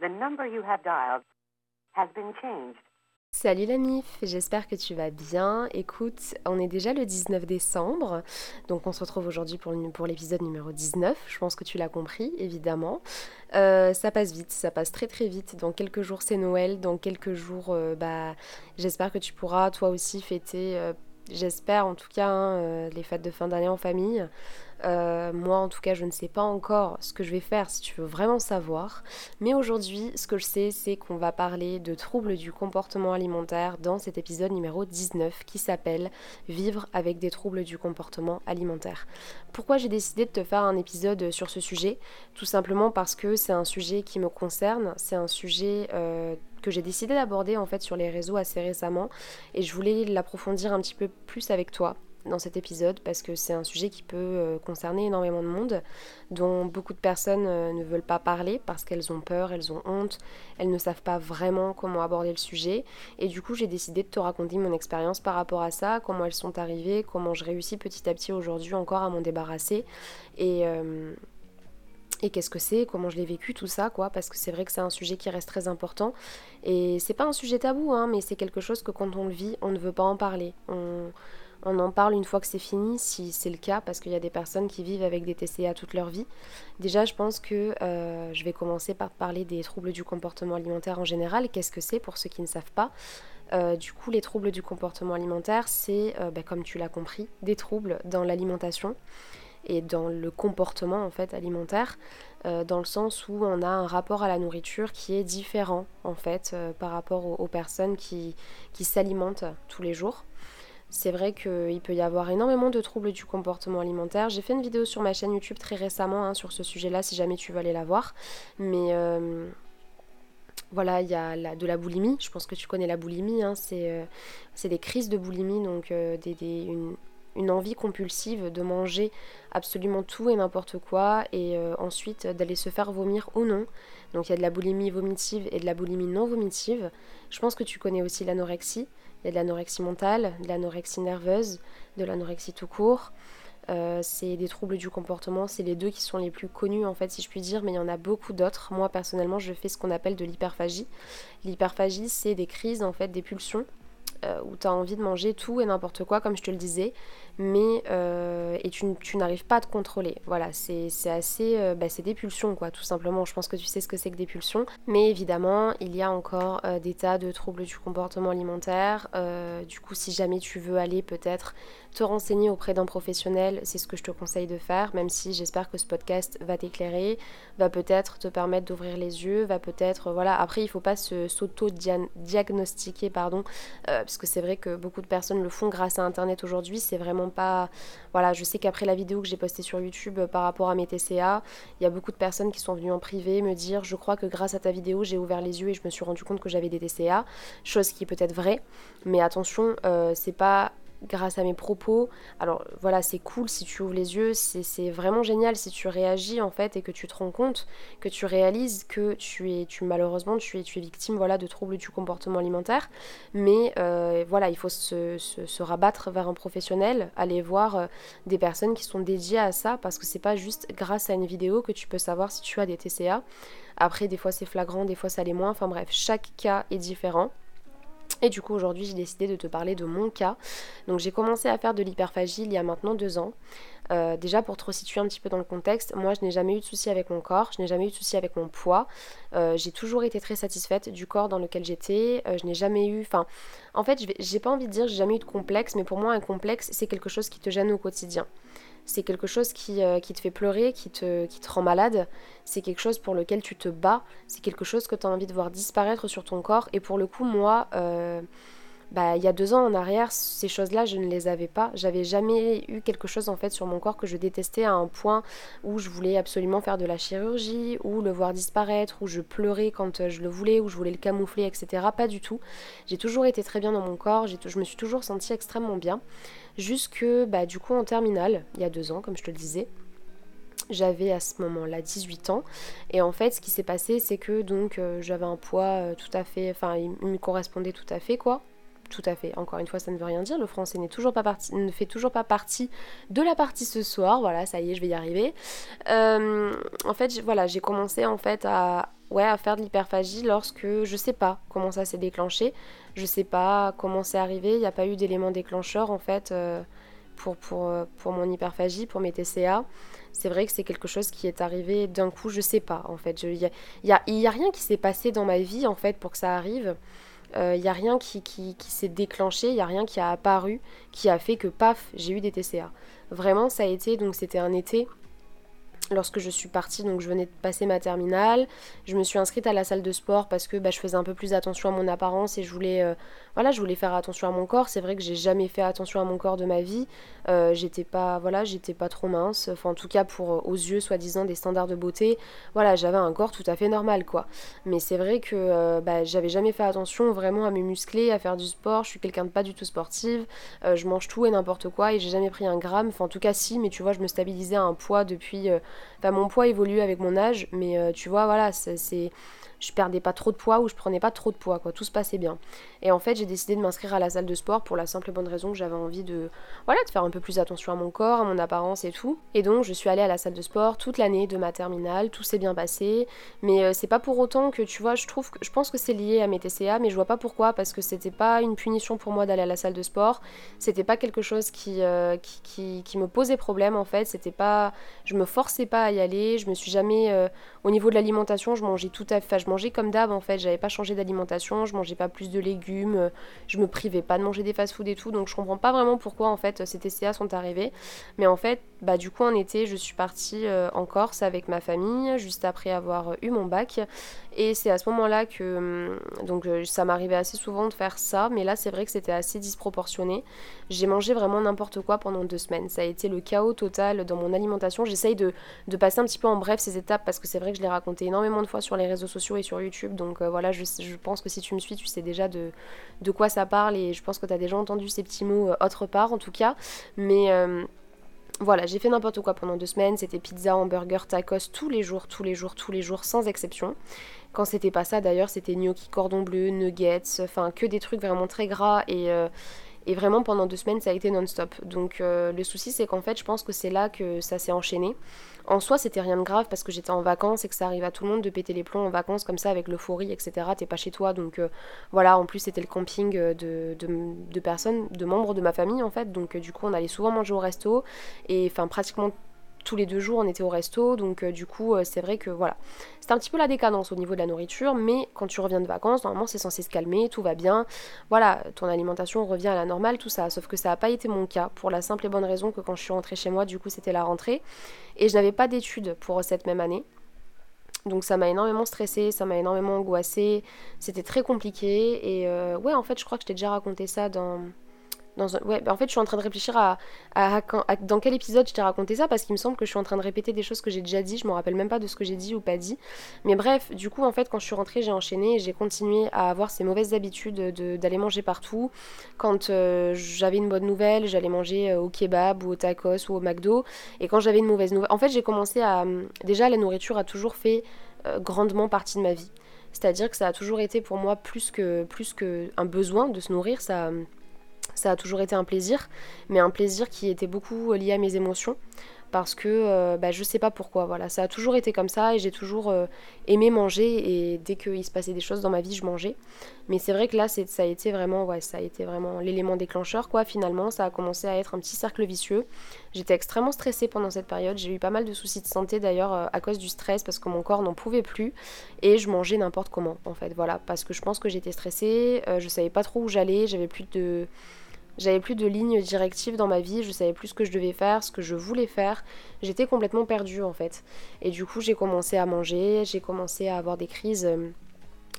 The number you have dialed has been changed. Salut la MIF, j'espère que tu vas bien. Écoute, on est déjà le 19 décembre, donc on se retrouve aujourd'hui pour, l'épisode numéro 19. Je pense que tu l'as compris, évidemment. Euh, ça passe vite, ça passe très très vite. Dans quelques jours c'est Noël, dans quelques jours, euh, bah, j'espère que tu pourras toi aussi fêter, euh, j'espère en tout cas, hein, les fêtes de fin d'année en famille. Euh, moi, en tout cas, je ne sais pas encore ce que je vais faire si tu veux vraiment savoir. Mais aujourd'hui, ce que je sais, c'est qu'on va parler de troubles du comportement alimentaire dans cet épisode numéro 19 qui s'appelle Vivre avec des troubles du comportement alimentaire. Pourquoi j'ai décidé de te faire un épisode sur ce sujet? Tout simplement parce que c'est un sujet qui me concerne, c'est un sujet... Euh, que j'ai décidé d'aborder en fait sur les réseaux assez récemment et je voulais l'approfondir un petit peu plus avec toi dans cet épisode parce que c'est un sujet qui peut euh, concerner énormément de monde, dont beaucoup de personnes euh, ne veulent pas parler parce qu'elles ont peur, elles ont honte, elles ne savent pas vraiment comment aborder le sujet. Et du coup, j'ai décidé de te raconter mon expérience par rapport à ça, comment elles sont arrivées, comment je réussis petit à petit aujourd'hui encore à m'en débarrasser. Et. Euh, et qu'est-ce que c'est, comment je l'ai vécu, tout ça, quoi, parce que c'est vrai que c'est un sujet qui reste très important. Et c'est pas un sujet tabou, hein, mais c'est quelque chose que quand on le vit, on ne veut pas en parler. On, en parle une fois que c'est fini, si c'est le cas, parce qu'il y a des personnes qui vivent avec des TCA toute leur vie. Déjà, je pense que euh, je vais commencer par parler des troubles du comportement alimentaire en général. Qu'est-ce que c'est pour ceux qui ne savent pas? Euh, du coup, les troubles du comportement alimentaire, c'est, euh, bah, comme tu l'as compris, des troubles dans l'alimentation et dans le comportement en fait alimentaire, dans le sens où on a un rapport à la nourriture qui est différent en fait par rapport aux, personnes qui s'alimentent tous les jours. C'est vrai qu'il peut y avoir énormément de troubles du comportement alimentaire. J'ai fait une vidéo sur ma chaîne YouTube très récemment hein, sur ce sujet-là, si jamais tu veux aller la voir. Mais euh, voilà, il y a de la boulimie. Je pense que tu connais la boulimie. Hein. Euh, c'est des crises de boulimie, donc euh, une, envie compulsive de manger absolument tout et n'importe quoi et ensuite d'aller se faire vomir ou non. Donc il y a de la boulimie vomitive et de la boulimie non vomitive. Je pense que tu connais aussi l'anorexie. Il y a de l'anorexie mentale, de l'anorexie nerveuse, de l'anorexie tout court. Euh, c'est des troubles du comportement, c'est les deux qui sont les plus connus en fait si je puis dire, mais il y en a beaucoup d'autres. Moi personnellement je fais ce qu'on appelle de l'hyperphagie. L'hyperphagie c'est des crises en fait, des pulsions euh, où tu as envie de manger tout et n'importe quoi, comme je te le disais, mais euh, et tu, n'arrives pas à te contrôler. Voilà, c'est assez, euh, bah, c'est des pulsions quoi, tout simplement. Je pense que tu sais ce que c'est que des pulsions, mais évidemment, il y a encore des tas de troubles du comportement alimentaire. du coup, si jamais tu veux aller peut-être te renseigner auprès d'un professionnel, c'est ce que je te conseille de faire, même si j'espère que ce podcast va t'éclairer, va peut-être te permettre d'ouvrir les yeux, va peut-être, voilà. Après, il faut pas s'auto-diagnostiquer, pardon, parce que c'est vrai que beaucoup de personnes le font grâce à Internet aujourd'hui. C'est vraiment pas. Voilà, je sais qu'après la vidéo que j'ai postée sur YouTube euh, par rapport à mes TCA, il y a beaucoup de personnes qui sont venues en privé me dire Je crois que grâce à ta vidéo, j'ai ouvert les yeux et je me suis rendu compte que j'avais des TCA. Chose qui est peut-être vraie, mais attention, euh, c'est pas grâce à mes propos. Alors voilà, c'est cool si tu ouvres les yeux, c'est vraiment génial si tu réagis en fait et que tu te rends compte, que tu réalises que tu es, tu malheureusement, tu es, tu es victime voilà de troubles du comportement alimentaire. Mais euh, voilà, il faut se, rabattre vers un professionnel, aller voir euh, des personnes qui sont dédiées à ça parce que c'est pas juste grâce à une vidéo que tu peux savoir si tu as des TCA. Après, des fois c'est flagrant, des fois ça l'est moins. Enfin bref, chaque cas est différent. Et du coup aujourd'hui j'ai décidé de te parler de mon cas. Donc j'ai commencé à faire de l'hyperphagie il y a maintenant deux ans. Euh, déjà pour te resituer un petit peu dans le contexte, moi je n'ai jamais eu de soucis avec mon corps, je n'ai jamais eu de soucis avec mon poids. Euh, j'ai toujours été très satisfaite du corps dans lequel j'étais. Euh, je n'ai jamais eu, enfin en fait j'ai pas envie de dire j'ai jamais eu de complexe, mais pour moi un complexe c'est quelque chose qui te gêne au quotidien c'est quelque chose qui, euh, qui, te fait pleurer, qui te, qui te rend malade, c'est quelque chose pour lequel tu te bats, c'est quelque chose que tu as envie de voir disparaître sur ton corps. Et pour le coup, moi, euh, bah, il y a deux ans en arrière, ces choses-là, je ne les avais pas. J'avais jamais eu quelque chose en fait sur mon corps que je détestais à un point où je voulais absolument faire de la chirurgie, ou le voir disparaître, où je pleurais quand je le voulais, où je voulais le camoufler, etc. Pas du tout. J'ai toujours été très bien dans mon corps, je me suis toujours sentie extrêmement bien. Jusque, bah, du coup, en terminale, il y a deux ans, comme je te le disais. J'avais à ce moment-là 18 ans et en fait ce qui s'est passé c'est que donc euh, j'avais un poids euh, tout à fait, enfin il me correspondait tout à fait quoi, tout à fait. Encore une fois, ça ne veut rien dire. Le français n'est pas parti, ne fait toujours pas partie de la partie ce soir. Voilà, ça y est, je vais y arriver. Euh, en fait, voilà, j'ai commencé en fait à, ouais, à faire de l'hyperphagie lorsque je sais pas comment ça s'est déclenché, je sais pas comment c'est arrivé, il n'y a pas eu d'élément déclencheur en fait euh, pour, pour, euh, pour mon hyperphagie, pour mes TCA. C'est vrai que c'est quelque chose qui est arrivé d'un coup, je sais pas en fait. Il n'y a, y a, rien qui s'est passé dans ma vie en fait pour que ça arrive. Il euh, n'y a rien qui, s'est déclenché, il n'y a rien qui a apparu qui a fait que paf, j'ai eu des TCA. Vraiment, ça a été, donc c'était un été lorsque je suis partie, donc je venais de passer ma terminale, je me suis inscrite à la salle de sport parce que bah, je faisais un peu plus attention à mon apparence et je voulais, euh, voilà, je voulais faire attention à mon corps. C'est vrai que j'ai jamais fait attention à mon corps de ma vie. Euh, j'étais pas, voilà, j'étais pas trop mince. Enfin, en tout cas pour euh, aux yeux soi-disant des standards de beauté, voilà, j'avais un corps tout à fait normal, quoi. Mais c'est vrai que bah, j'avais jamais fait attention vraiment à mes muscler, à faire du sport. Je suis quelqu'un de pas du tout sportive. je mange tout et n'importe quoi et j'ai jamais pris un gramme. Enfin, en tout cas, si, mais tu vois, je me stabilisais à un poids depuis Enfin, mon poids évolue avec mon âge, mais euh, tu vois, voilà, c'est je perdais pas trop de poids ou je prenais pas trop de poids, quoi. Tout se passait bien. Et en fait, j'ai décidé de m'inscrire à la salle de sport pour la simple et bonne raison que j'avais envie de, voilà, de faire un peu plus attention à mon corps, à mon apparence et tout. Et donc, je suis allée à la salle de sport toute l'année de ma terminale, tout s'est bien passé. Mais euh, c'est pas pour autant que, tu vois, je trouve que, je pense que c'est lié à mes TCA, mais je vois pas pourquoi, parce que c'était pas une punition pour moi d'aller à la salle de sport. C'était pas quelque chose qui, euh, qui, qui, me posait problème, en fait. C'était pas, je me forçais pas à y aller. Je me suis jamais, euh, au niveau de l'alimentation, je mangeais tout à fait, je mangeais comme d'hab, en fait. J'avais pas changé d'alimentation, je mangeais pas plus de légumes euh, je me privais pas de manger des fast-food et tout, donc je comprends pas vraiment pourquoi en fait ces TCA sont arrivés. Mais en fait, bah du coup en été, je suis partie euh, en Corse avec ma famille, juste après avoir eu mon bac. Et c'est à ce moment-là que hum, donc euh, ça m'arrivait assez souvent de faire ça, mais là c'est vrai que c'était assez disproportionné. J'ai mangé vraiment n'importe quoi pendant deux semaines. Ça a été le chaos total dans mon alimentation. J'essaye de, de, passer un petit peu en bref ces étapes parce que c'est vrai que je l'ai raconté énormément de fois sur les réseaux sociaux et sur YouTube. Donc voilà, je, je, pense que si tu me suis, tu sais déjà de, de quoi ça parle et je pense que tu as déjà entendu ces petits mots euh, autre part en tout cas. Mais euh, voilà, j'ai fait n'importe quoi pendant deux semaines. C'était pizza, hamburger, tacos tous les jours, tous les jours, tous les jours, sans exception. Quand c'était pas ça d'ailleurs, c'était gnocchi cordon bleu, nuggets, enfin que des trucs vraiment très gras et, euh, et vraiment pendant deux semaines ça a été non-stop. Donc le souci c'est qu'en fait je pense que c'est là que ça s'est enchaîné. En soi, c'était rien de grave parce que j'étais en vacances et que ça arrive à tout le monde de péter les plombs en vacances comme ça avec l'euphorie, etc. T'es pas chez toi, donc euh, voilà. En plus, c'était le camping euh, de, personnes, de membres de ma famille en fait. Donc euh, du coup, on allait souvent manger au resto et enfin pratiquement tous les deux jours on était au resto, donc du coup c'est vrai que voilà. C'est un petit peu la décadence au niveau de la nourriture, mais quand tu reviens de vacances, normalement c'est censé se calmer, tout va bien. Voilà, ton alimentation revient à la normale, tout ça. Sauf que ça n'a pas été mon cas, pour la simple et bonne raison que quand je suis rentrée chez moi, du coup c'était la rentrée. Et je n'avais pas d'études pour cette même année. Donc ça m'a énormément stressée, ça m'a énormément angoissée, c'était très compliqué. Et euh, ouais, en fait, je crois que je t'ai déjà raconté ça dans, Bah, en fait, je suis en train de réfléchir à, dans quel épisode je t'ai raconté ça parce qu'il me semble que je suis en train de répéter des choses que j'ai déjà dit. Je me rappelle même pas de ce que j'ai dit ou pas dit. Mais bref, du coup, en fait, quand je suis rentrée, j'ai enchaîné et j'ai continué à avoir ces mauvaises habitudes d'aller manger partout. Quand euh, j'avais une bonne nouvelle, j'allais manger euh, au kebab ou au tacos ou au McDo. Et quand j'avais une mauvaise nouvelle, en fait, j'ai commencé à. Déjà, la nourriture a toujours fait euh, grandement partie de ma vie. C'est-à-dire que ça a toujours été pour moi plus que plus que un besoin de se nourrir. Ça ça a toujours été un plaisir, mais un plaisir qui était beaucoup lié à mes émotions parce que euh, bah, je sais pas pourquoi. Voilà, ça a toujours été comme ça et j'ai toujours euh, aimé manger et dès qu'il se passait des choses dans ma vie, je mangeais. Mais c'est vrai que là, ça a été vraiment, ouais, ça a été vraiment l'élément déclencheur, quoi. Finalement, ça a commencé à être un petit cercle vicieux. J'étais extrêmement stressée pendant cette période. J'ai eu pas mal de soucis de santé d'ailleurs euh, à cause du stress parce que mon corps n'en pouvait plus et je mangeais n'importe comment en fait. Voilà, parce que je pense que j'étais stressée, je savais pas trop où j'allais, j'avais plus de j'avais plus de ligne directive dans ma vie, je savais plus ce que je devais faire, ce que je voulais faire. J'étais complètement perdue en fait. Et du coup, j'ai commencé à manger, j'ai commencé à avoir des crises euh,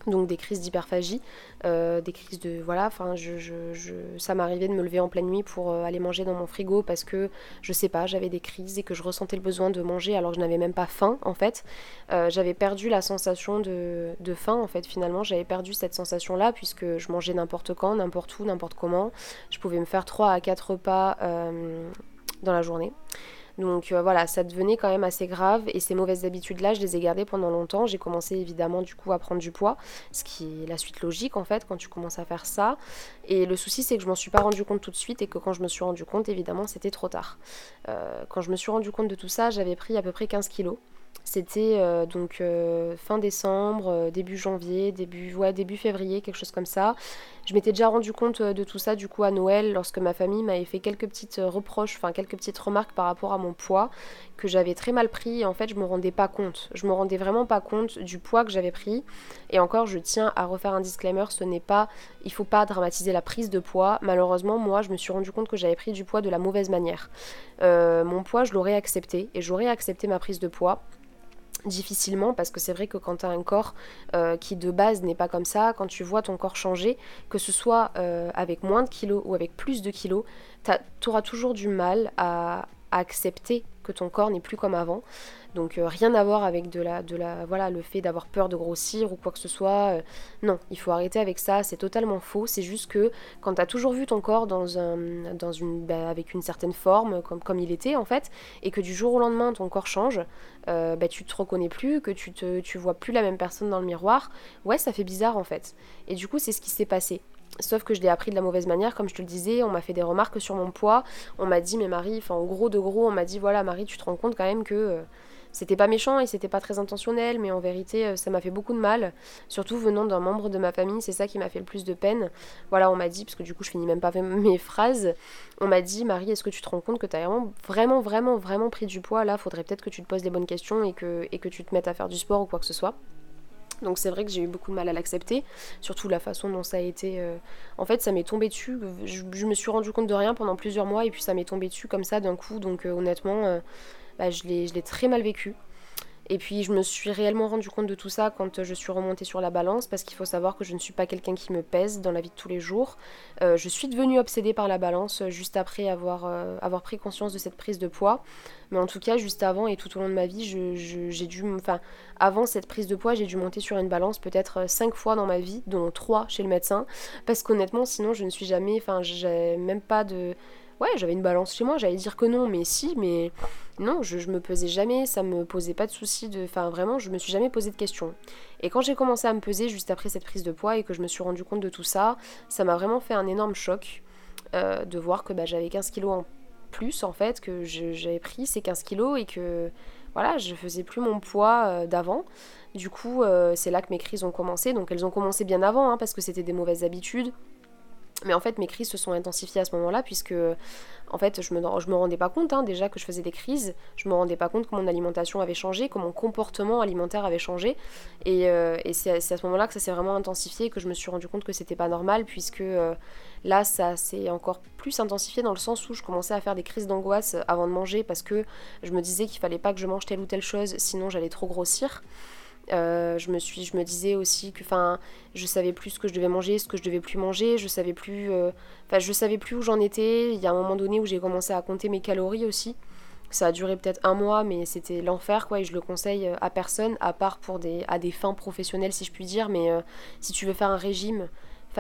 donc des crises d'hyperphagie, euh, des crises de voilà, enfin je, je, ça m'arrivait de me lever en pleine nuit pour euh, aller manger dans mon frigo parce que je sais pas, j'avais des crises et que je ressentais le besoin de manger alors que je n'avais même pas faim en fait. Euh, j'avais perdu la sensation de, de, faim en fait finalement, j'avais perdu cette sensation là puisque je mangeais n'importe quand, n'importe où, n'importe comment. Je pouvais me faire 3 à 4 repas dans la journée. Donc euh, voilà, ça devenait quand même assez grave et ces mauvaises habitudes-là, je les ai gardées pendant longtemps. J'ai commencé évidemment du coup à prendre du poids, ce qui est la suite logique en fait quand tu commences à faire ça. Et le souci c'est que je m'en suis pas rendu compte tout de suite et que quand je me suis rendu compte, évidemment, c'était trop tard. Euh, quand je me suis rendu compte de tout ça, j'avais pris à peu près 15 kilos. C'était euh, donc fin décembre, début janvier, début, ouais, début février, quelque chose comme ça. Je m'étais déjà rendu compte de tout ça du coup à Noël lorsque ma famille m'avait fait quelques petites reproches, enfin quelques petites remarques par rapport à mon poids que j'avais très mal pris et en fait je me rendais pas compte. Je me rendais vraiment pas compte du poids que j'avais pris. Et encore je tiens à refaire un disclaimer, ce n'est pas il faut pas dramatiser la prise de poids. Malheureusement moi je me suis rendu compte que j'avais pris du poids de la mauvaise manière. mon poids je l'aurais accepté et j'aurais accepté ma prise de poids difficilement parce que c'est vrai que quand tu as un corps euh, qui de base n'est pas comme ça, quand tu vois ton corps changer, que ce soit euh, avec moins de kilos ou avec plus de kilos, tu auras toujours du mal à, accepter que ton corps n'est plus comme avant. Donc euh, rien à voir avec de la, de la, voilà, le fait d'avoir peur de grossir ou quoi que ce soit. Euh, non, il faut arrêter avec ça, c'est totalement faux. C'est juste que quand tu as toujours vu ton corps dans un, dans une, bah, avec une certaine forme, comme, comme il était en fait, et que du jour au lendemain ton corps change, euh, bah, tu te reconnais plus, que tu, te, tu vois plus la même personne dans le miroir, ouais ça fait bizarre en fait. Et du coup c'est ce qui s'est passé. Sauf que je l'ai appris de la mauvaise manière, comme je te le disais, on m'a fait des remarques sur mon poids, on m'a dit mais Marie, enfin en gros de gros, on m'a dit voilà Marie tu te rends compte quand même que euh, c'était pas méchant et c'était pas très intentionnel, mais en vérité euh, ça m'a fait beaucoup de mal, surtout venant d'un membre de ma famille, c'est ça qui m'a fait le plus de peine. Voilà, on m'a dit, parce que du coup je finis même pas mes phrases, on m'a dit Marie, est-ce que tu te rends compte que t'as vraiment, vraiment, vraiment, vraiment pris du poids? Là, faudrait peut-être que tu te poses les bonnes questions et que, et que tu te mettes à faire du sport ou quoi que ce soit. Donc c'est vrai que j'ai eu beaucoup de mal à l'accepter, surtout la façon dont ça a été... Euh, en fait ça m'est tombé dessus, je, me suis rendu compte de rien pendant plusieurs mois et puis ça m'est tombé dessus comme ça d'un coup, donc euh, honnêtement euh, bah, je l'ai très mal vécu. Et puis je me suis réellement rendu compte de tout ça quand je suis remontée sur la balance, parce qu'il faut savoir que je ne suis pas quelqu'un qui me pèse dans la vie de tous les jours. je suis devenue obsédée par la balance juste après avoir, avoir pris conscience de cette prise de poids. Mais en tout cas, juste avant et tout au long de ma vie, j'ai dû. Enfin, avant cette prise de poids, j'ai dû monter sur une balance peut-être 5 fois dans ma vie, dont 3 chez le médecin. Parce qu'honnêtement, sinon, je ne suis jamais. Enfin, j'ai même pas de. Ouais, j'avais une balance chez moi, j'allais dire que non, mais si, mais non, je, me pesais jamais, ça me posait pas de soucis, de... enfin vraiment, je me suis jamais posé de questions. Et quand j'ai commencé à me peser juste après cette prise de poids et que je me suis rendu compte de tout ça, ça m'a vraiment fait un énorme choc euh, de voir que bah, j'avais 15 kilos en plus en fait, que j'avais pris ces 15 kilos et que voilà, je faisais plus mon poids euh, d'avant. Du coup, euh, c'est là que mes crises ont commencé. Donc elles ont commencé bien avant hein, parce que c'était des mauvaises habitudes. Mais en fait, mes crises se sont intensifiées à ce moment-là, puisque en fait, je me, je me rendais pas compte hein, déjà que je faisais des crises. Je me rendais pas compte que mon alimentation avait changé, que mon comportement alimentaire avait changé. Et, euh, c'est à, ce moment-là que ça s'est vraiment intensifié, que je me suis rendu compte que c'était pas normal, puisque euh, là, ça s'est encore plus intensifié dans le sens où je commençais à faire des crises d'angoisse avant de manger, parce que je me disais qu'il fallait pas que je mange telle ou telle chose, sinon j'allais trop grossir. Euh, je me suis, je me disais aussi que, enfin, je savais plus ce que je devais manger, ce que je devais plus manger. Je savais plus, euh, je savais plus où j'en étais. Il y a un moment donné où j'ai commencé à compter mes calories aussi. Ça a duré peut-être un mois, mais c'était l'enfer, quoi. Et je le conseille euh, à personne, à part pour des, à des fins professionnelles, si je puis dire. Mais si tu veux faire un régime,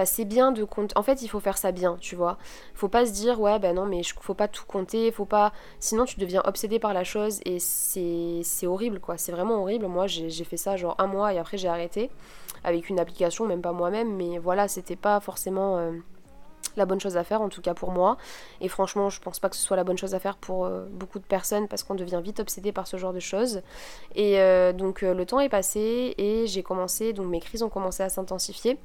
c'est bien de compter. En fait, il faut faire ça bien, tu vois. Faut pas se dire, ouais, ben non, mais faut pas tout compter, faut pas. Sinon, tu deviens obsédé par la chose et c'est horrible, quoi. C'est vraiment horrible. Moi, j'ai fait ça genre un mois et après, j'ai arrêté avec une application, même pas moi-même, mais voilà, c'était pas forcément. Euh, la bonne chose à faire, en tout cas pour moi. Et franchement, je pense pas que ce soit la bonne chose à faire pour euh, beaucoup de personnes parce qu'on devient vite obsédé par ce genre de choses. Et euh, donc le temps est passé et j'ai commencé, donc mes crises ont commencé à s'intensifier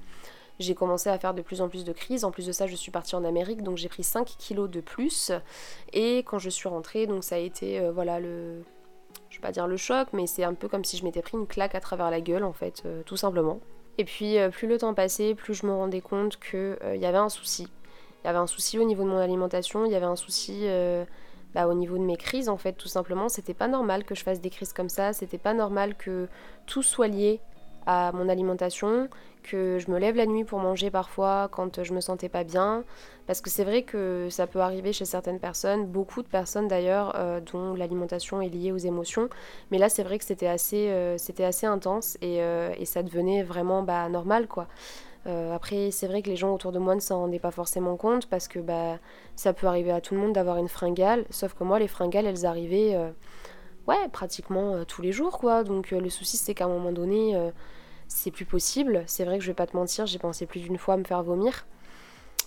j'ai commencé à faire de plus en plus de crises. En plus de ça, je suis partie en Amérique, donc j'ai pris 5 kilos de plus. Et quand je suis rentrée, donc ça a été, euh, voilà, le... Je vais pas dire le choc, mais c'est un peu comme si je m'étais pris une claque à travers la gueule, en fait, euh, tout simplement. Et puis, euh, plus le temps passait, plus je me rendais compte qu'il y avait un souci. Il y avait un souci au niveau de mon alimentation, il y avait un souci... Bah, au niveau de mes crises en fait tout simplement c'était pas normal que je fasse des crises comme ça c'était pas normal que tout soit lié à mon alimentation que je me lève la nuit pour manger parfois quand je me sentais pas bien. Parce que c'est vrai que ça peut arriver chez certaines personnes, beaucoup de personnes d'ailleurs, euh, dont l'alimentation est liée aux émotions. Mais là, c'est vrai que c'était assez, euh, assez intense et, euh, et, ça devenait vraiment bah, normal quoi. après, c'est vrai que les gens autour de moi ne s'en rendaient pas forcément compte parce que bah, ça peut arriver à tout le monde d'avoir une fringale. Sauf que moi, les fringales, elles arrivaient ouais, pratiquement tous les jours quoi. Donc le souci, c'est qu'à un moment donné c'est plus possible. C'est vrai que je vais pas te mentir, j'ai pensé plus d'une fois à me faire vomir.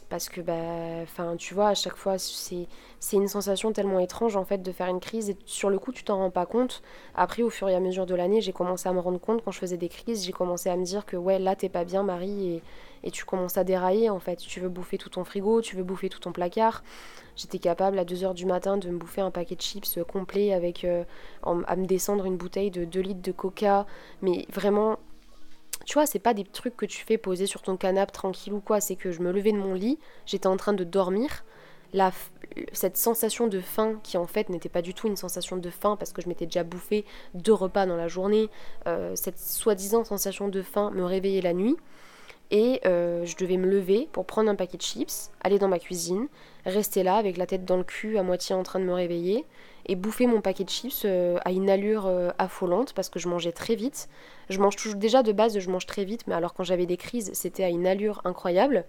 Parce que bah tu vois à chaque fois c'est c'est une sensation tellement étrange en fait de faire une crise et sur le coup tu t'en rends pas compte. Après au fur et à mesure de l'année j'ai commencé à me rendre compte quand je faisais des crises j'ai commencé à me dire que ouais là t'es pas bien Marie et, et tu commences à dérailler en fait. Tu veux bouffer tout ton frigo tu veux bouffer tout ton placard. J'étais capable à 2h du matin de me bouffer un paquet de chips complet avec euh, à me descendre une bouteille de 2 litres de coca. Mais vraiment tu vois, c'est pas des trucs que tu fais poser sur ton canapé tranquille ou quoi, c'est que je me levais de mon lit, j'étais en train de dormir. Cette sensation de faim qui en fait n'était pas du tout une sensation de faim parce que je m'étais déjà bouffé deux repas dans la journée, euh, cette soi-disant sensation de faim me réveillait la nuit et euh, je devais me lever pour prendre un paquet de chips, aller dans ma cuisine, rester là avec la tête dans le cul à moitié en train de me réveiller et bouffer mon paquet de chips euh, à une allure euh, affolante parce que je mangeais très vite. Je mange toujours déjà de base, je mange très vite, mais alors quand j'avais des crises, c'était à une allure incroyable.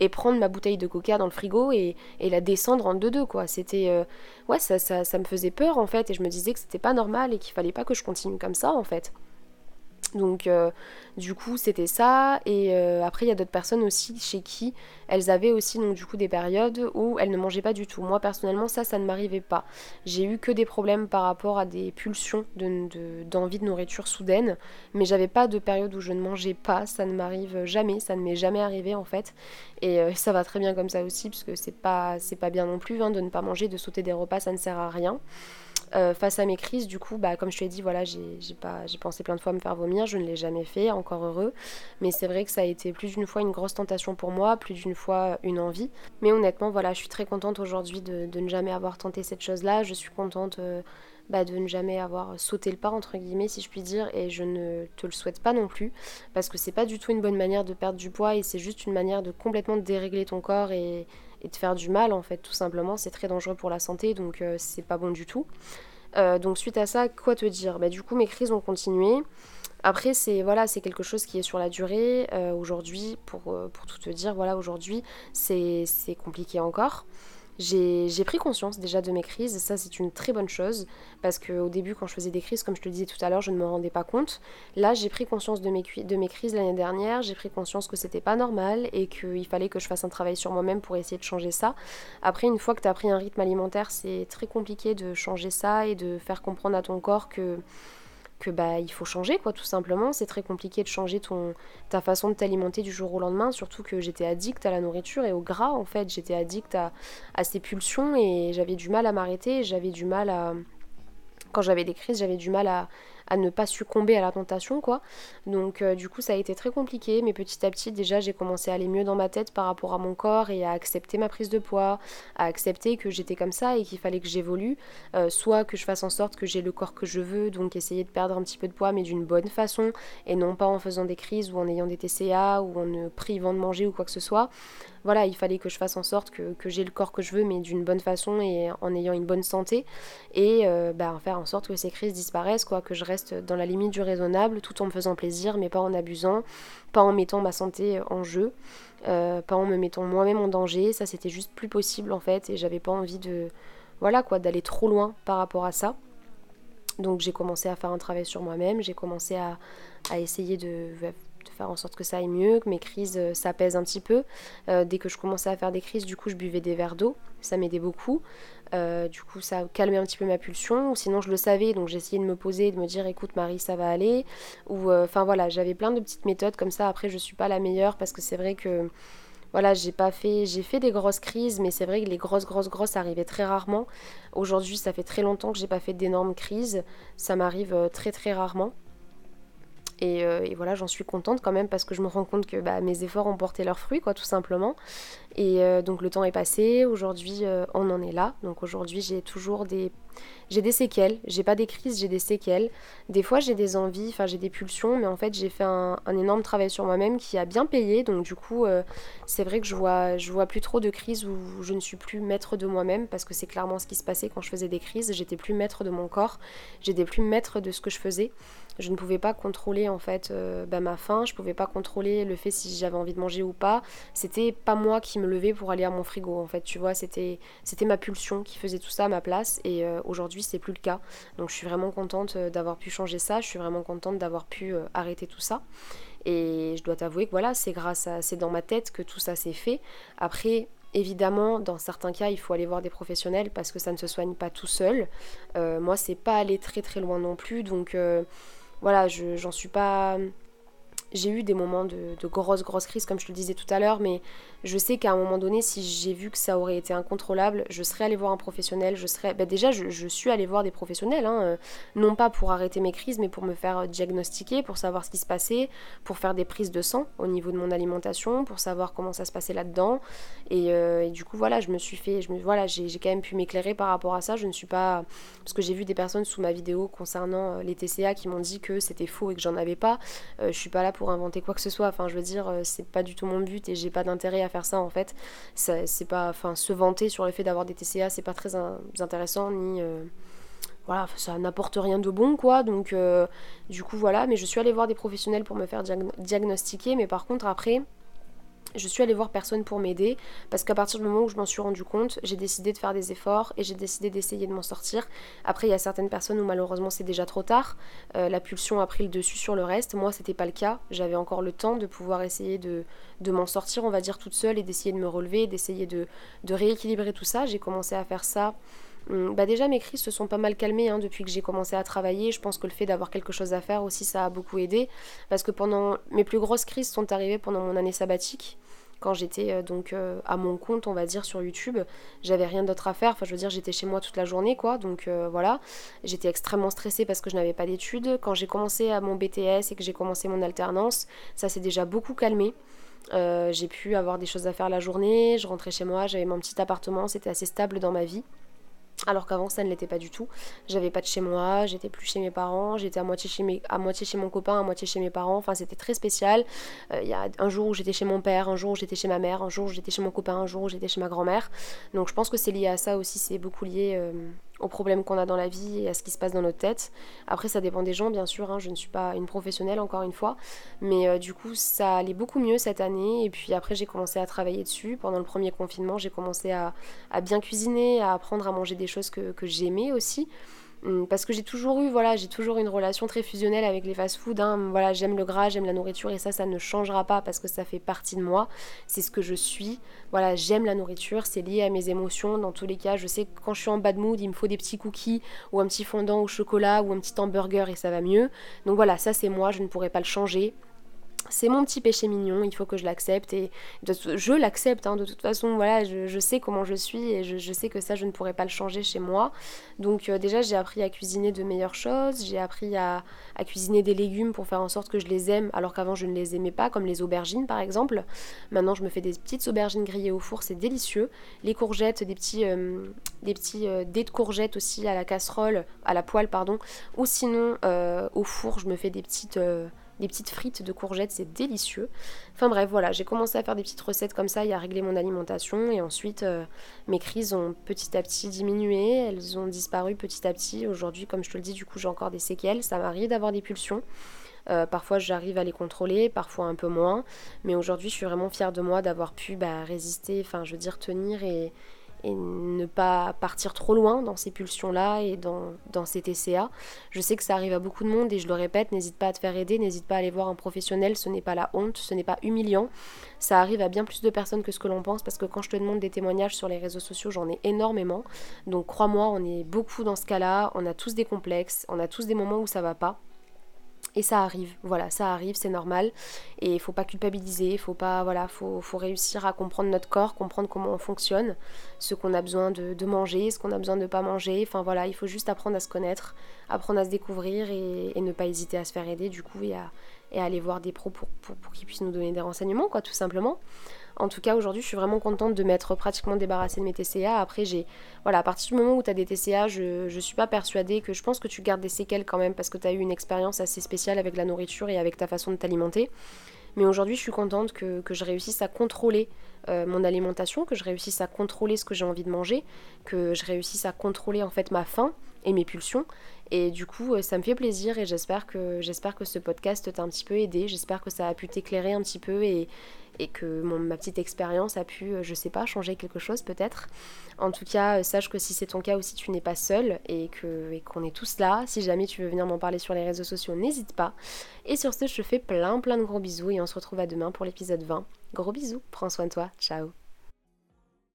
Et prendre ma bouteille de coca dans le frigo et, la descendre en deux-deux, quoi. C'était. Ouais, ça, ça me faisait peur, en fait, et je me disais que c'était pas normal et qu'il fallait pas que je continue comme ça, en fait. Donc euh, du coup c'était ça et euh, après il y a d'autres personnes aussi chez qui elles avaient aussi donc du coup des périodes où elles ne mangeaient pas du tout. Moi personnellement ça ça ne m'arrivait pas. J'ai eu que des problèmes par rapport à des pulsions d'envie de, nourriture soudaine mais j'avais pas de période où je ne mangeais pas. Ça ne m'arrive jamais, ça ne m'est jamais arrivé en fait et euh, ça va très bien comme ça aussi parce que c'est pas, pas bien non plus hein, de ne pas manger, de sauter des repas ça ne sert à rien. Euh, face à mes crises, du coup, bah, comme je te l'ai dit, voilà, j'ai pensé plein de fois à me faire vomir, je ne l'ai jamais fait, encore heureux. Mais c'est vrai que ça a été plus d'une fois une grosse tentation pour moi, plus d'une fois une envie. Mais honnêtement, voilà, je suis très contente aujourd'hui de, ne jamais avoir tenté cette chose-là. Je suis contente euh, bah, de ne jamais avoir sauté le pas, entre guillemets, si je puis dire. Et je ne te le souhaite pas non plus, parce que c'est pas du tout une bonne manière de perdre du poids et c'est juste une manière de complètement dérégler ton corps et et de faire du mal en fait tout simplement. C'est très dangereux pour la santé donc euh, c'est pas bon du tout. Euh, donc suite à ça quoi te dire? Bah, du coup mes crises ont continué. Après c'est voilà c'est quelque chose qui est sur la durée. Euh, aujourd'hui pour, pour tout te dire voilà aujourd'hui c'est compliqué encore j'ai pris conscience déjà de mes crises, ça c'est une très bonne chose, parce qu'au début quand je faisais des crises, comme je te le disais tout à l'heure, je ne me rendais pas compte. Là j'ai pris conscience de mes, de crises l'année dernière, j'ai pris conscience que c'était pas normal et qu'il fallait que je fasse un travail sur moi-même pour essayer de changer ça. Après une fois que tu as pris un rythme alimentaire, c'est très compliqué de changer ça et de faire comprendre à ton corps que que bah il faut changer quoi tout simplement. C'est très compliqué de changer ton ta façon de t'alimenter du jour au lendemain surtout que j'étais addict à la nourriture et au gras en fait. J'étais addict à, à ces pulsions et j'avais du mal à m'arrêter. J'avais du mal à quand j'avais des crises j'avais du mal à, à ne pas succomber à la tentation quoi. Donc euh, du coup ça a été très compliqué mais petit à petit déjà j'ai commencé à aller mieux dans ma tête par rapport à mon corps et à accepter ma prise de poids, à accepter que j'étais comme ça et qu'il fallait que j'évolue, euh, soit que je fasse en sorte que j'ai le corps que je veux, donc essayer de perdre un petit peu de poids mais d'une bonne façon et non pas en faisant des crises ou en ayant des TCA ou en ne privant de manger ou quoi que ce soit voilà, il fallait que je fasse en sorte que, j'ai le corps que je veux, mais d'une bonne façon et en ayant une bonne santé. Et euh, bah, faire en sorte que ces crises disparaissent, quoi, que je reste dans la limite du raisonnable, tout en me faisant plaisir, mais pas en abusant, pas en mettant ma santé en jeu, euh, pas en me mettant moi-même en danger. Ça, c'était juste plus possible en fait, et j'avais pas envie de. Voilà quoi, d'aller trop loin par rapport à ça. Donc j'ai commencé à faire un travail sur moi-même, j'ai commencé à essayer de de faire en sorte que ça aille mieux, que mes crises euh, s'apaisent un petit peu. Euh, dès que je commençais à faire des crises, du coup, je buvais des verres d'eau, ça m'aidait beaucoup. Euh, du coup, ça calmait un petit peu ma pulsion. Sinon, je le savais, donc j'essayais de me poser, de me dire, écoute, Marie, ça va aller. Ou, enfin voilà, j'avais plein de petites méthodes comme ça. Après, je suis pas la meilleure parce que c'est vrai que voilà, j'ai pas fait, j'ai fait des grosses crises, mais c'est vrai que les grosses, grosses, grosses arrivaient très rarement. Aujourd'hui, ça fait très longtemps que j'ai pas fait d'énormes crises. Ça m'arrive très, très rarement. Euh, et, voilà, j'en suis contente quand même parce que je me rends compte que bah, mes efforts ont porté leurs fruits, quoi, tout simplement. Et euh, donc le temps est passé, aujourd'hui euh, on en est là. Donc aujourd'hui j'ai toujours des j'ai des séquelles, j'ai pas des crises, j'ai des séquelles. Des fois j'ai des envies, enfin j'ai des pulsions, mais en fait j'ai fait un, énorme travail sur moi-même qui a bien payé. Donc du coup c'est vrai que je vois je vois plus trop de crises où je ne suis plus maître de moi-même parce que c'est clairement ce qui se passait quand je faisais des crises. J'étais plus maître de mon corps, j'étais plus maître de ce que je faisais. Je ne pouvais pas contrôler en fait bah, ma faim, je pouvais pas contrôler le fait si j'avais envie de manger ou pas. C'était pas moi qui me lever pour aller à mon frigo en fait tu vois c'était c'était ma pulsion qui faisait tout ça à ma place et euh, aujourd'hui c'est plus le cas donc je suis vraiment contente euh, d'avoir pu changer ça je suis vraiment contente d'avoir pu euh, arrêter tout ça Et je dois t'avouer que voilà, c'est grâce à, c'est dans ma tête que tout ça s'est fait. Après, Évidemment, dans certains cas, il faut aller voir des professionnels parce que ça ne se soigne pas tout seul. Euh, moi, c'est pas aller très très loin non plus, donc euh, voilà, j'en suis pas j'ai eu des moments de, de grosses, grosses crises, comme je te le disais tout à l'heure, mais je sais qu'à un moment donné, si j'ai vu que ça aurait été incontrôlable, je serais allée voir un professionnel, je serais... Ben déjà, je, suis allée voir des professionnels, hein, euh, non pas pour arrêter mes crises, mais pour me faire diagnostiquer, pour savoir ce qui se passait, pour faire des prises de sang au niveau de mon alimentation, pour savoir comment ça se passait là-dedans. Et, euh, du coup, voilà, je me suis fait... Je me, voilà, j'ai quand même pu m'éclairer par rapport à ça. Je ne suis pas... Parce que j'ai vu des personnes sous ma vidéo concernant euh, les TCA qui m'ont dit que c'était faux et que j'en avais pas. je suis pas là pour inventer quoi que ce soit. Enfin, je veux dire, euh, c'est pas du tout mon but et j'ai pas d'intérêt à faire ça en fait. C'est pas, enfin, se vanter sur le fait d'avoir des TCA, c'est pas très intéressant ni. Euh, voilà, ça n'apporte rien de bon quoi. Donc, euh, du coup, voilà. Mais je suis allée voir des professionnels pour me faire diagnostiquer. Mais par contre, après je suis allée voir personne pour m'aider parce qu'à partir du moment où je m'en suis rendu compte, j'ai décidé de faire des efforts et j'ai décidé d'essayer de m'en sortir. Après, il y a certaines personnes où malheureusement c'est déjà trop tard. Euh, la pulsion a pris le dessus sur le reste. Moi, c'était pas le cas. J'avais encore le temps de pouvoir essayer de, de m'en sortir, on va dire, toute seule et d'essayer de me relever, d'essayer de, de rééquilibrer tout ça. J'ai commencé à faire ça bah déjà mes crises se sont pas mal calmées hein, depuis que j'ai commencé à travailler. Je pense que le fait d'avoir quelque chose à faire aussi ça a beaucoup aidé parce que pendant mes plus grosses crises sont arrivées pendant mon année sabbatique quand j'étais euh, donc euh, à mon compte, on va dire, sur YouTube. J'avais rien d'autre à faire. Enfin, je veux dire, j'étais chez moi toute la journée, quoi. Donc euh, voilà. J'étais extrêmement stressée parce que je n'avais pas d'études. Quand j'ai commencé à mon BTS et que j'ai commencé mon alternance, ça s'est déjà beaucoup calmé. j'ai pu avoir des choses à faire la journée. Je rentrais chez moi, j'avais mon petit appartement, c'était assez stable dans ma vie. Alors qu'avant ça ne l'était pas du tout. J'avais pas de chez moi, j'étais plus chez mes parents, j'étais à moitié chez à moitié chez mon copain, à moitié chez mes parents. Enfin c'était très spécial. Euh, il y a un jour où j'étais chez mon père, un jour où j'étais chez ma mère, un jour où j'étais chez mon copain, un jour où j'étais chez ma grand-mère. Donc je pense que c'est lié à ça aussi, c'est beaucoup lié euh, aux problèmes qu'on a dans la vie et à ce qui se passe dans notre tête. Après, ça dépend des gens, bien sûr. Hein. je ne suis pas une professionnelle, encore une fois. Mais euh, du coup, ça allait beaucoup mieux cette année. Et puis après, j'ai commencé à travailler dessus. Pendant le premier confinement, j'ai commencé à, bien cuisiner, à apprendre à manger des choses que, que j'aimais aussi. Hum, parce que j'ai toujours eu, voilà, j'ai toujours une relation très fusionnelle avec les fast-foods. Hein. Voilà, j'aime le gras, j'aime la nourriture et ça, ça ne changera pas parce que ça fait partie de moi. C'est ce que je suis. Voilà, j'aime la nourriture, c'est lié à mes émotions. Dans tous les cas, je sais que quand je suis en bad mood, il me faut des petits cookies ou un petit fondant au chocolat ou un petit hamburger et ça va mieux. Donc voilà, ça c'est moi, je ne pourrais pas le changer c'est mon petit péché mignon, il faut que je l'accepte et je l'accepte hein, de toute façon, voilà, je, sais comment je suis et je, sais que ça je ne pourrais pas le changer chez moi. Donc euh, déjà j'ai appris à cuisiner de meilleures choses, j'ai appris à, cuisiner des légumes pour faire en sorte que je les aime alors qu'avant je ne les aimais pas, comme les aubergines par exemple. Maintenant je me fais des petites aubergines grillées au four, c'est délicieux. Les courgettes, des petits, euh, des petits euh, dés de courgettes aussi à la casserole, à la poêle pardon, ou sinon au four je me fais des petites petites frites de courgettes, c'est délicieux. Enfin bref, voilà, j'ai commencé à faire des petites recettes comme ça et à régler mon alimentation. Et ensuite, euh, mes crises ont petit à petit diminué, elles ont disparu petit à petit. Aujourd'hui, comme je te le dis, du coup, j'ai encore des séquelles. Ça m'arrive d'avoir des pulsions. Euh, parfois j'arrive à les contrôler, parfois un peu moins. Mais aujourd'hui je suis vraiment fière de moi d'avoir pu bah, résister, enfin je veux dire tenir et, et ne pas partir trop loin dans ces pulsions-là et dans, dans ces TCA. Je sais que ça arrive à beaucoup de monde et je le répète, n'hésite pas à te faire aider, n'hésite pas à aller voir un professionnel, ce n'est pas la honte, ce n'est pas humiliant. Ça arrive à bien plus de personnes que ce que l'on pense parce que quand je te demande des témoignages sur les réseaux sociaux, j'en ai énormément. Donc crois-moi, on est beaucoup dans ce cas-là, on a tous des complexes, on a tous des moments où ça va pas. Et ça arrive, voilà, ça arrive, c'est normal. Et il faut pas culpabiliser, faut pas, voilà, faut, faut, réussir à comprendre notre corps, comprendre comment on fonctionne, ce qu'on a besoin de, manger, ce qu'on a besoin de pas manger. Enfin voilà, il faut juste apprendre à se connaître, apprendre à se découvrir et, ne pas hésiter à se faire aider du coup et à, et aller voir des pros pour, pour, pour qu'ils puissent nous donner des renseignements, quoi, tout simplement. En tout cas, aujourd'hui, je suis vraiment contente de m'être pratiquement débarrassée de mes TCA. Après, j'ai. Voilà, à partir du moment où tu as des TCA, je, je suis pas persuadée que je pense que tu gardes des séquelles quand même parce que tu as eu une expérience assez spéciale avec la nourriture et avec ta façon de t'alimenter. Mais aujourd'hui, je suis contente que, je réussisse à contrôler euh, mon alimentation, que je réussisse à contrôler ce que j'ai envie de manger, que je réussisse à contrôler en fait ma faim et mes pulsions. Et du coup, ça me fait plaisir et j'espère que, j'espère que ce podcast t'a un petit peu aidé. J'espère que ça a pu t'éclairer un petit peu et, et que ma petite expérience a pu, je sais pas, changer quelque chose peut-être. En tout cas, sache que si c'est ton cas aussi, tu n'es pas seul et que et qu'on est tous là. Si jamais tu veux venir m'en parler sur les réseaux sociaux, n'hésite pas. Et sur ce, je te fais plein plein de gros bisous et on se retrouve à demain pour l'épisode 20. Gros bisous, prends soin de toi, ciao